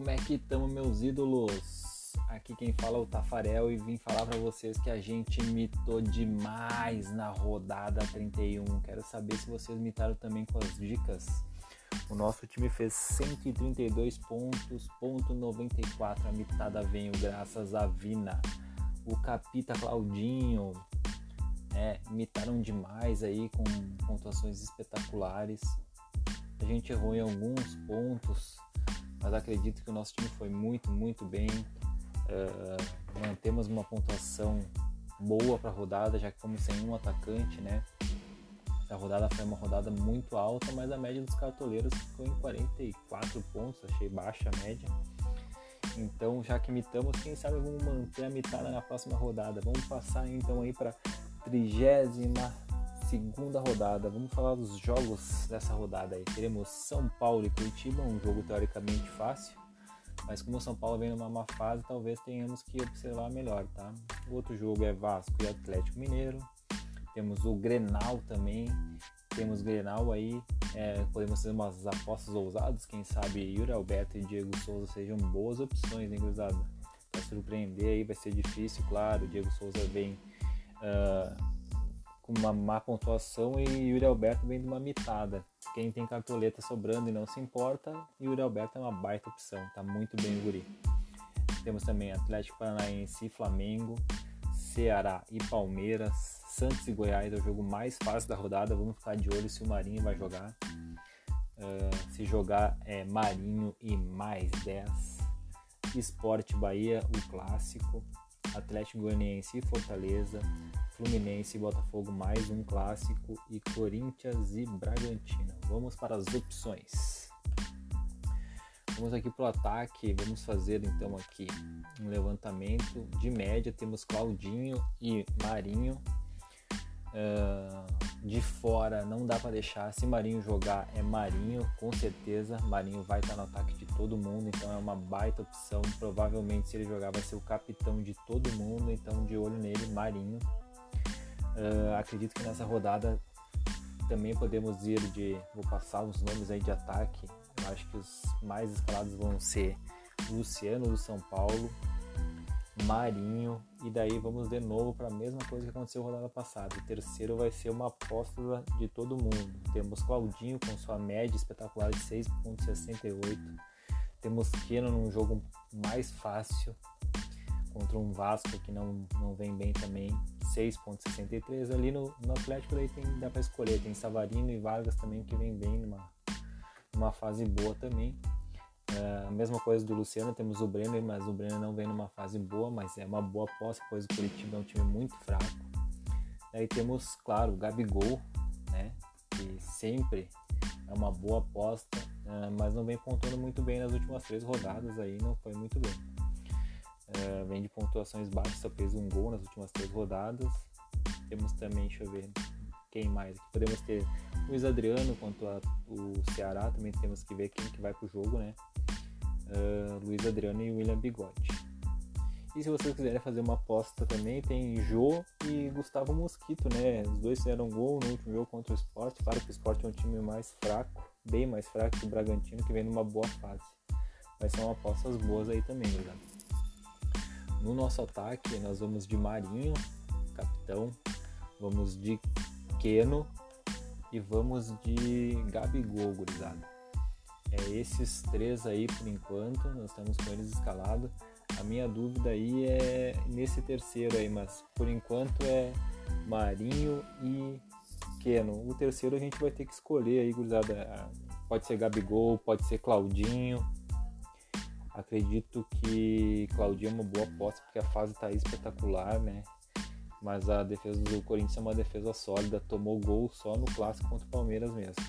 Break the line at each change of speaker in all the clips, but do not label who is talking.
como é que estamos, meus ídolos? Aqui quem fala é o Tafarel e vim falar para vocês que a gente mitou demais na rodada 31. Quero saber se vocês mitaram também com as dicas. O nosso time fez 132 pontos, ponto 94. A mitada veio graças a Vina. O Capita Claudinho, é, imitaram demais aí com pontuações espetaculares. A gente errou em alguns pontos, mas acredito que o nosso time foi muito, muito bem. Uh, mantemos uma pontuação boa para a rodada, já que fomos sem um atacante, né? A rodada foi uma rodada muito alta, mas a média dos cartoleiros ficou em 44 pontos, achei baixa a média. Então, já que mitamos, quem sabe vamos manter a mitada na próxima rodada. Vamos passar então aí para trigésima segunda rodada. Vamos falar dos jogos dessa rodada aí. Teremos São Paulo e Curitiba, um jogo teoricamente fácil, mas como São Paulo vem numa má fase, talvez tenhamos que observar melhor, tá? O outro jogo é Vasco e Atlético Mineiro. Temos o Grenal também. Temos Grenal aí, é, podemos fazer umas apostas ousadas, quem sabe Yuri Alberto e Diego Souza sejam boas opções, hein, cruzada? Para surpreender aí vai ser difícil, claro. Diego Souza vem uh, com uma má pontuação e Yuri Alberto vem de uma mitada. Quem tem cartoleta sobrando e não se importa, Yuri Alberto é uma baita opção, tá muito bem o guri. Temos também Atlético Paranaense e Flamengo, Ceará e Palmeiras, Santos e Goiás é o jogo mais fácil da rodada. Vamos ficar de olho se o Marinho vai jogar. Uh, se jogar é Marinho e mais 10. Esporte Bahia, o clássico. Atlético Goianiense e Fortaleza, Fluminense e Botafogo mais um clássico e Corinthians e Bragantino. Vamos para as opções. Vamos aqui para o ataque, vamos fazer então aqui um levantamento de média. Temos Claudinho e Marinho Uh, de fora não dá para deixar. Se Marinho jogar, é Marinho, com certeza. Marinho vai estar tá no ataque de todo mundo, então é uma baita opção. Provavelmente, se ele jogar, vai ser o capitão de todo mundo, então de olho nele, Marinho. Uh, acredito que nessa rodada também podemos ir de. Vou passar os nomes aí de ataque. Eu acho que os mais escalados vão ser Luciano do São Paulo, Marinho, e daí vamos de novo para a mesma coisa que aconteceu rodada passada. O terceiro vai ser uma aposta de todo mundo. Temos Claudinho com sua média espetacular de 6.68. Temos Keno num jogo mais fácil contra um Vasco que não, não vem bem também, 6.63. Ali no, no Atlético daí tem, dá para escolher, tem Savarino e Vargas também que vem bem numa, numa fase boa também. É, a mesma coisa do Luciano, temos o Brenner, mas o Brenner não vem numa fase boa, mas é uma boa aposta, pois o Curitiba é um time muito fraco. Aí temos, claro, o Gabigol, né, que sempre é uma boa aposta, é, mas não vem pontuando muito bem nas últimas três rodadas, aí não foi muito bem. Vem de pontuações baixas, só fez um gol nas últimas três rodadas. Temos também, deixa eu ver, quem mais? Podemos ter Luiz Adriano quanto a, o Ceará, também temos que ver quem que vai pro jogo, né? Uh, Luiz Adriano e William Bigode. E se vocês quiserem fazer uma aposta também, tem Jô e Gustavo Mosquito, né? Os dois fizeram gol no último jogo contra o Sport. Claro que o Sport é um time mais fraco, bem mais fraco que o Bragantino, que vem numa boa fase. Mas são apostas boas aí também, galera. No nosso ataque, nós vamos de Marinho, capitão. Vamos de Keno e vamos de Gabigol, gurizada. É esses três aí por enquanto, nós estamos com eles escalados. A minha dúvida aí é nesse terceiro aí, mas por enquanto é Marinho e Keno. O terceiro a gente vai ter que escolher aí, gurizada. Pode ser Gabigol, pode ser Claudinho. Acredito que Claudinho é uma boa aposta porque a fase tá espetacular, né? Mas a defesa do Corinthians é uma defesa sólida, tomou gol só no clássico contra o Palmeiras mesmo.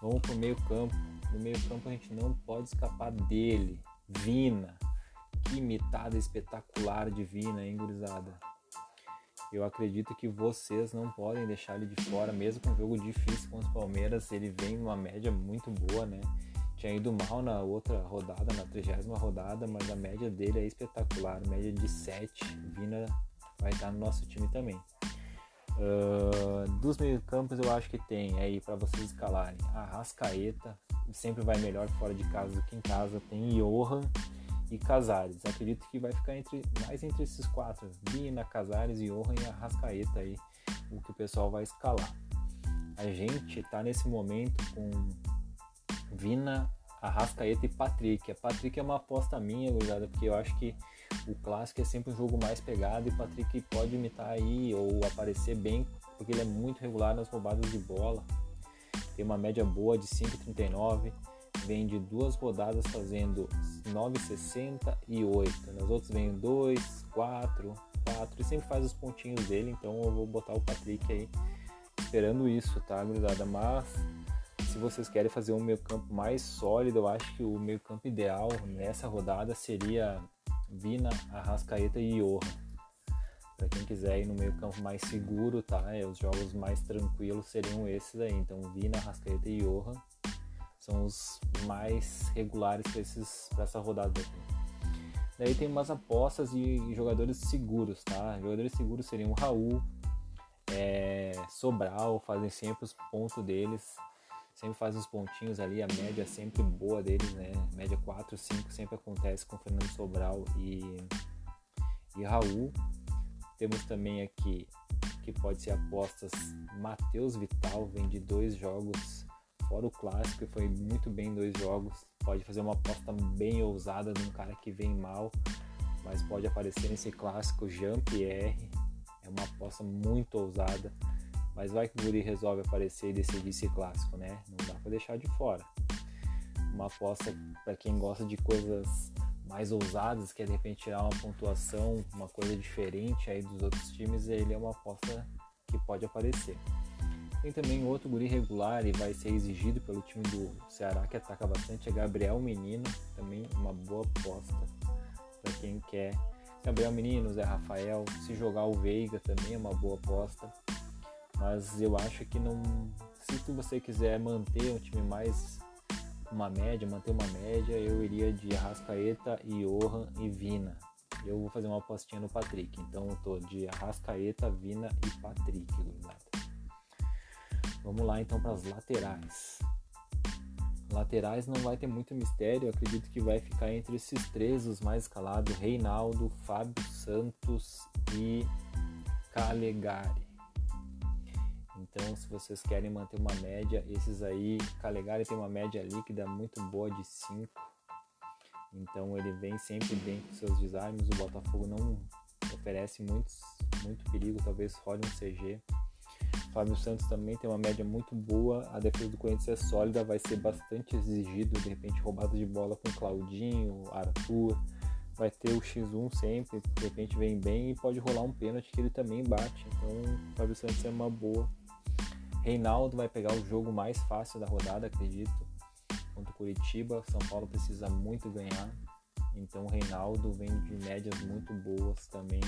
Vamos pro meio campo. No meio campo a gente não pode escapar dele. Vina. Que imitada espetacular de Vina, hein, gurizada? Eu acredito que vocês não podem deixar ele de fora, mesmo com um jogo difícil contra o Palmeiras. Ele vem numa média muito boa, né? Tinha ido mal na outra rodada, na trigésima rodada, mas a média dele é espetacular. Média de 7. Vina vai estar no nosso time também. Uh, dos meio campos eu acho que tem aí para vocês escalarem a Rascaeta, sempre vai melhor fora de casa do que em casa, tem Johan e Casares. Acredito que vai ficar entre mais entre esses quatro, Vina, Casares, Johan e Arrascaeta aí, o que o pessoal vai escalar. A gente tá nesse momento com Vina, Arrascaeta e Patrick. A Patrick é uma aposta minha, gurizada, porque eu acho que o clássico é sempre um jogo mais pegado e o Patrick pode imitar aí ou aparecer bem, porque ele é muito regular nas roubadas de bola. Tem uma média boa de 5,39 vem de duas rodadas fazendo 9,60 e 8. Nas outras vem 2, 4, 4 e sempre faz os pontinhos dele, então eu vou botar o Patrick aí esperando isso, tá, gurizada? Mas se vocês querem fazer um meio campo mais sólido, eu acho que o meio campo ideal nessa rodada seria Vina, Arrascaeta e Johan. Para quem quiser ir no meio campo mais seguro, tá? É, os jogos mais tranquilos seriam esses aí. Então, Vina, Arrascaeta e Johan são os mais regulares para essa rodada aqui. Daí tem umas apostas e jogadores seguros, tá? Jogadores seguros seriam o Raul, é, Sobral, fazem sempre os pontos deles, sempre fazem os pontinhos ali, a média é sempre boa deles, né? Média 4, 5 sempre acontece com Fernando Sobral e, e Raul. Temos também aqui que pode ser apostas Matheus Vital, vem de dois jogos fora o clássico e foi muito bem em dois jogos. Pode fazer uma aposta bem ousada num cara que vem mal, mas pode aparecer nesse clássico Jean-Pierre. É uma aposta muito ousada, mas vai que o Guri resolve aparecer e decidir esse clássico, né? Não dá para deixar de fora. Uma aposta para quem gosta de coisas mais ousadas, quer de repente tirar uma pontuação, uma coisa diferente aí dos outros times, ele é uma aposta que pode aparecer. Tem também outro guri regular e vai ser exigido pelo time do Ceará que ataca bastante, é Gabriel Menino, também uma boa aposta para quem quer. Gabriel Menino, Zé Rafael, se jogar o Veiga também é uma boa aposta. Mas eu acho que não. Se você quiser manter um time mais uma média, manter uma média, eu iria de Arrascaeta, Johan e Vina. Eu vou fazer uma apostinha no Patrick. Então eu tô de Arrascaeta, Vina e Patrick. Vamos lá então para as laterais. Laterais não vai ter muito mistério, acredito que vai ficar entre esses três os mais escalados: Reinaldo, Fábio Santos e Calegari. Então, se vocês querem manter uma média, esses aí, Calegari tem uma média líquida muito boa de 5. Então, ele vem sempre bem com seus desarmes. O Botafogo não oferece muitos, muito perigo, talvez role um CG. Fábio Santos também tem uma média muito boa. A defesa do Corinthians é sólida, vai ser bastante exigido. De repente, roubada de bola com Claudinho, Arthur. Vai ter o X1 sempre, de repente vem bem e pode rolar um pênalti que ele também bate. Então, Fábio Santos é uma boa. Reinaldo vai pegar o jogo mais fácil da rodada, acredito. Contra o Curitiba, São Paulo precisa muito ganhar. Então, o Reinaldo vem de médias muito boas também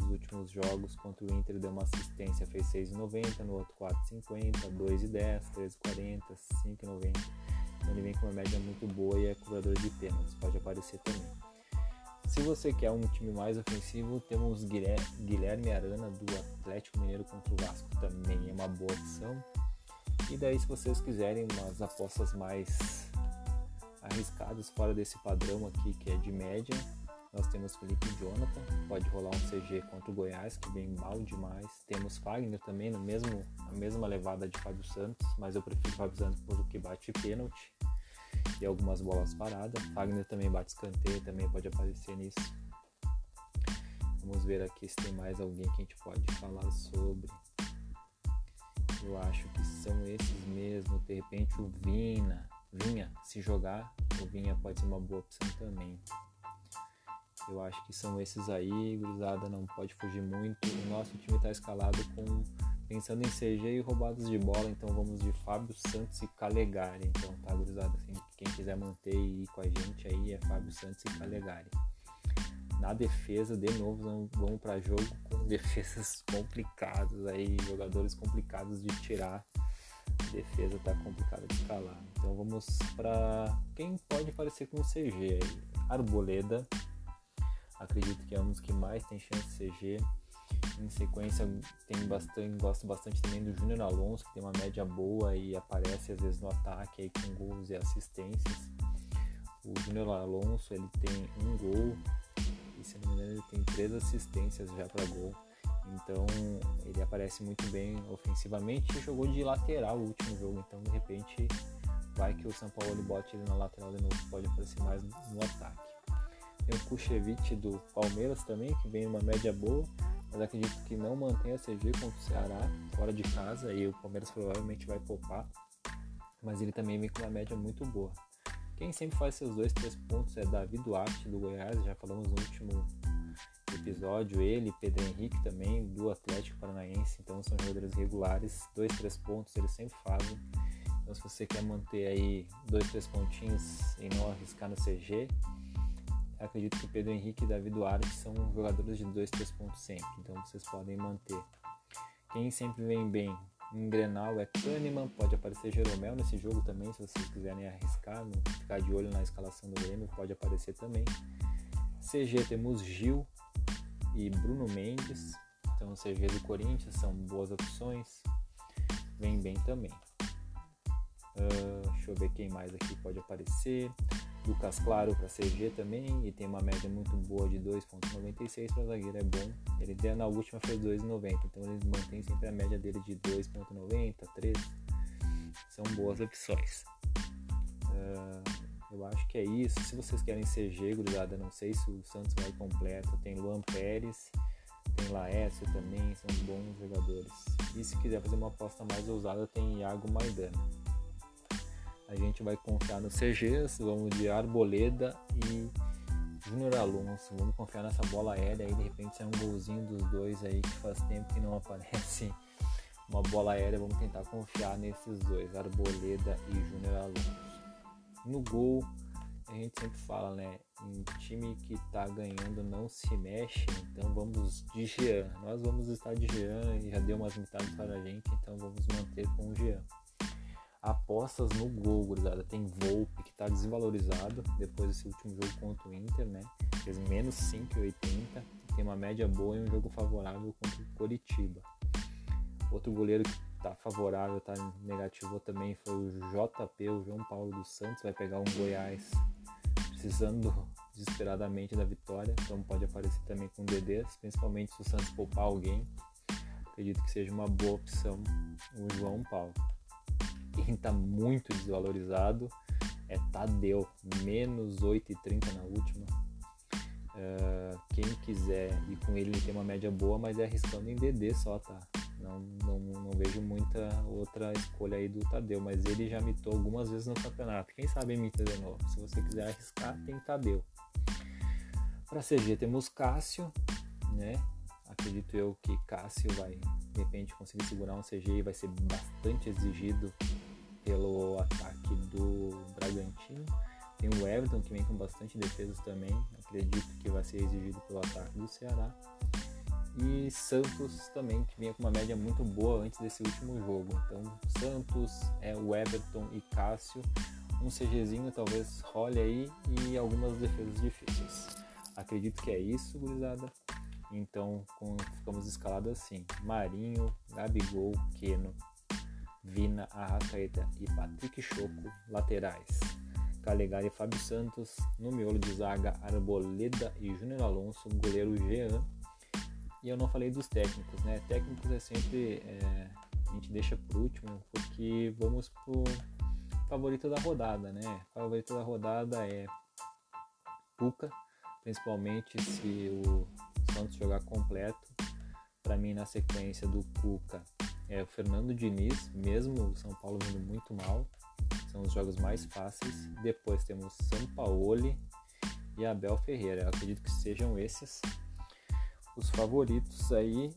nos últimos jogos contra o Inter deu uma assistência, fez 6,90, no outro 4,50, 2,10, 3,40, 5,90. Então ele vem com uma média muito boa e é cobrador de pênaltis, pode aparecer também. Se você quer um time mais ofensivo, temos Guilherme Arana do Atlético Mineiro contra o Vasco, também é uma boa opção. E daí, se vocês quiserem umas apostas mais arriscadas fora desse padrão aqui, que é de média, nós temos Felipe Jonathan, pode rolar um CG contra o Goiás, que vem mal demais. Temos Fagner também, no mesmo, na mesma levada de Fábio Santos, mas eu prefiro Fábio Santos porque bate pênalti e algumas bolas paradas. Fagner também bate escanteio, também pode aparecer nisso. Vamos ver aqui se tem mais alguém que a gente pode falar sobre. Eu acho que são esses mesmo. De repente o Vina, Vinha, se jogar, o Vinha pode ser uma boa opção também. Eu acho que são esses aí, gurizada, não pode fugir muito. O nosso time está escalado com pensando em CG e roubadas de bola, então vamos de Fábio Santos e Calegari. Então, tá, gurizada, assim, quem quiser manter e ir com a gente aí é Fábio Santos e Calegari. Na defesa, de novo, vamos para jogo com defesas complicadas aí, jogadores complicados de tirar. Defesa tá complicada de escalar. Então vamos para quem pode parecer com CG aí. Arboleda, Acredito que é um dos que mais tem chance de CG. Em sequência, tem bastante, gosto bastante também do Júnior Alonso, que tem uma média boa e aparece às vezes no ataque aí com gols e assistências. O Júnior Alonso ele tem um gol e se não me engano ele tem três assistências já para gol. Então ele aparece muito bem ofensivamente e jogou de lateral o último jogo. Então de repente vai que o São Paulo bote ele na lateral de novo, pode aparecer mais no ataque. Tem o Kuchevich do Palmeiras também, que vem numa média boa, mas acredito que não mantém a CG contra o Ceará, fora de casa, e o Palmeiras provavelmente vai poupar, mas ele também vem com uma média muito boa. Quem sempre faz seus dois, três pontos é Davi Duarte do Goiás, já falamos no último episódio, ele, Pedro Henrique também, do Atlético Paranaense, então são jogadores regulares, dois, três pontos eles sempre fazem. Então se você quer manter aí dois, três pontinhos e não arriscar no CG, acredito que Pedro Henrique e Davi Duarte são jogadores de dois, três pontos sempre, então vocês podem manter. Quem sempre vem bem em Grenal é Kahneman, pode aparecer Jeromel nesse jogo também, se vocês quiserem arriscar, ficar de olho na escalação do Grêmio, pode aparecer também. CG temos Gil, e Bruno Mendes. Então, CG do Corinthians são boas opções. Vem bem também. Uh, deixa eu ver quem mais aqui pode aparecer. Lucas Claro para CG também. E tem uma média muito boa de 2,96 para zagueiro. É bom. Ele na última fez 2,90. Então ele mantém sempre a média dele de 2,90, 3. São boas opções. Uh, eu acho que é isso. Se vocês querem CG, gurizada, não sei se o Santos vai completo. Tem Luan Pérez, tem Laércio também, são bons jogadores. E se quiser fazer uma aposta mais ousada, tem Iago Maidana. A gente vai confiar no CGs, vamos de Arboleda e Júnior Alonso. Vamos confiar nessa bola aérea aí, de repente é um golzinho dos dois aí que faz tempo que não aparece uma bola aérea. Vamos tentar confiar nesses dois, Arboleda e Júnior Alonso no gol, a gente sempre fala, né? Em time que tá ganhando não se mexe, então vamos de Jean. Nós vamos estar de Jean e já deu umas metades para a gente, então vamos manter com o Jean. Apostas no gol, gurizada. Tem Volpe que está desvalorizado depois desse último jogo contra o Inter, né? Fez menos 5,80. Tem uma média boa e um jogo favorável contra o Coritiba. Outro goleiro que tá favorável, tá negativo também foi o JP, o João Paulo dos Santos, vai pegar um Goiás precisando desesperadamente da vitória, então pode aparecer também com DDs, principalmente se o Santos poupar alguém. Acredito que seja uma boa opção o João Paulo. Quem está muito desvalorizado é Tadeu, menos 8,30 na última. Uh, quem quiser ir com ele, ele tem uma média boa, mas é arriscando em DD só, tá? Não, não, não vejo muita outra escolha aí do Tadeu, mas ele já mitou algumas vezes no campeonato. Quem sabe imita de novo. Se você quiser arriscar, tem Tadeu. Para CG temos Cássio, né? Acredito eu que Cássio vai de repente conseguir segurar um CG e vai ser bastante exigido pelo ataque do Bragantino. Tem o Everton que vem com bastante defesas também. Acredito que vai ser exigido pelo ataque do Ceará e Santos também, que vinha com uma média muito boa antes desse último jogo. Então, Santos, é, o Everton e Cássio, um CGzinho talvez role aí e algumas defesas difíceis. Acredito que é isso, gurizada. Então, com, ficamos escalados assim: Marinho, Gabigol, Keno, Vina, Arrascaeta e Patrick Choco, laterais. Calegari e Fábio Santos, no miolo de zaga, Arboleda e Júnior Alonso, goleiro Jean e eu não falei dos técnicos, né? Técnicos é sempre. É, a gente deixa por último, porque vamos pro favorito da rodada, né? Favorito da rodada é Puca, principalmente se o Santos jogar completo. Para mim, na sequência do Cuca, é o Fernando Diniz, mesmo o São Paulo vindo muito mal. São os jogos mais fáceis. Depois temos São e Abel Ferreira. Eu acredito que sejam esses os favoritos aí.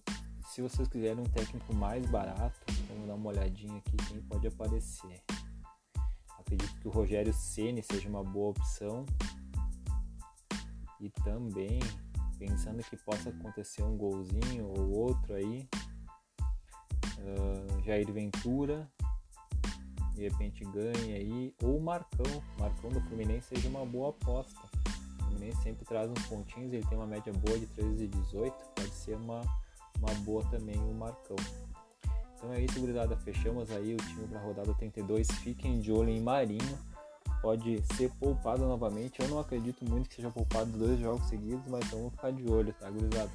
Se vocês quiserem um técnico mais barato, vamos dar uma olhadinha aqui quem pode aparecer. Acredito que o Rogério Ceni seja uma boa opção. E também pensando que possa acontecer um golzinho ou outro aí. Uh, Jair Ventura, de repente ganha aí. Ou Marcão, Marcão do Fluminense seja uma boa aposta. Fluminense sempre traz uns pontinhos, ele tem uma média boa de 13 e 18, pode ser uma uma boa também o Marcão. Então é isso, gurizada. Fechamos aí o time para a rodada 32. Fiquem de olho em Marinho. Pode ser poupado novamente. Eu não acredito muito que seja poupado dois jogos seguidos, mas vamos ficar de olho, tá, gurizada?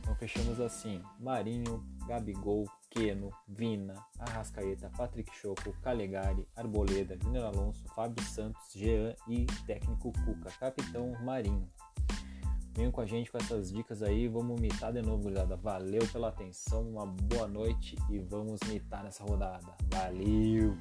Então fechamos assim: Marinho, Gabigol, Keno, Vina, Arrascaeta, Patrick Choco, Calegari, Arboleda, Júnior Alonso, Fábio Santos, Jean e técnico Cuca, capitão Marinho. Venham com a gente com essas dicas aí. Vamos mitar de novo, gurizada. Valeu pela atenção, uma boa noite e vamos mitar nessa rodada. Valeu!